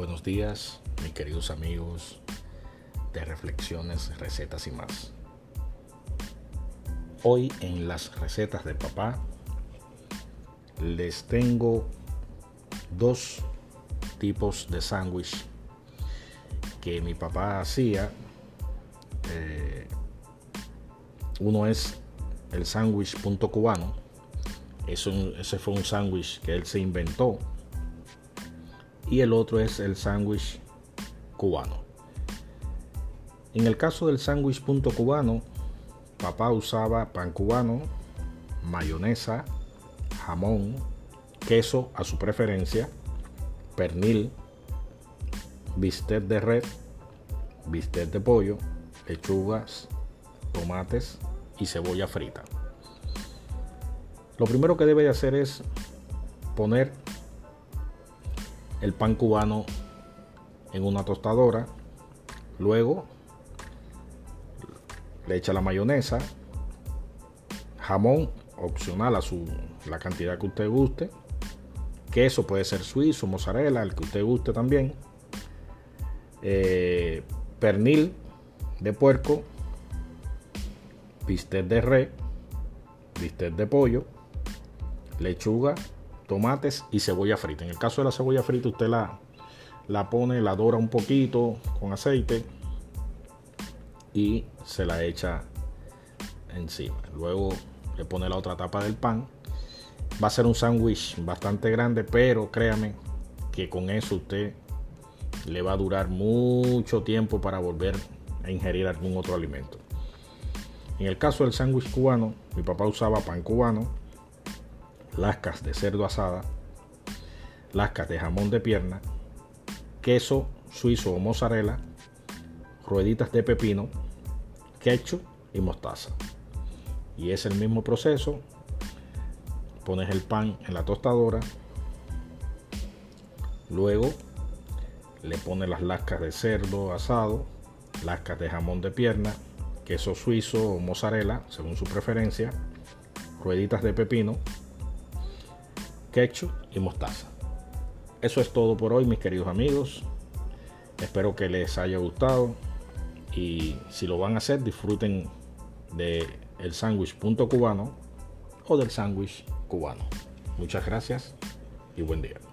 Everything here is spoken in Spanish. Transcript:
Buenos días, mis queridos amigos de Reflexiones, Recetas y más. Hoy en las recetas de papá les tengo dos tipos de sándwich que mi papá hacía. Eh, uno es el sándwich punto cubano. ese fue un sándwich que él se inventó y el otro es el sándwich cubano. En el caso del sándwich punto cubano, papá usaba pan cubano, mayonesa, jamón, queso a su preferencia, pernil, bistec de red, bistec de pollo, lechugas, tomates y cebolla frita. Lo primero que debe de hacer es poner el pan cubano en una tostadora. Luego le echa la mayonesa, jamón opcional a su la cantidad que usted guste. Queso puede ser suizo, mozzarella, el que usted guste también. Eh, pernil de puerco, bistec de res, bistec de pollo, lechuga, tomates y cebolla frita. En el caso de la cebolla frita, usted la, la pone, la dora un poquito con aceite y se la echa encima. Luego le pone la otra tapa del pan. Va a ser un sándwich bastante grande, pero créame que con eso usted le va a durar mucho tiempo para volver a ingerir algún otro alimento. En el caso del sándwich cubano, mi papá usaba pan cubano, lascas de cerdo asada, lascas de jamón de pierna, queso suizo o mozzarella, rueditas de pepino, ketchup y mostaza. Y es el mismo proceso. Pones el pan en la tostadora. Luego le pones las lascas de cerdo asado, lascas de jamón de pierna, queso suizo o mozzarella, según su preferencia, rueditas de pepino, ketchup y mostaza. Eso es todo por hoy, mis queridos amigos. Espero que les haya gustado y si lo van a hacer, disfruten de el sándwich punto cubano o del sándwich cubano. Muchas gracias y buen día.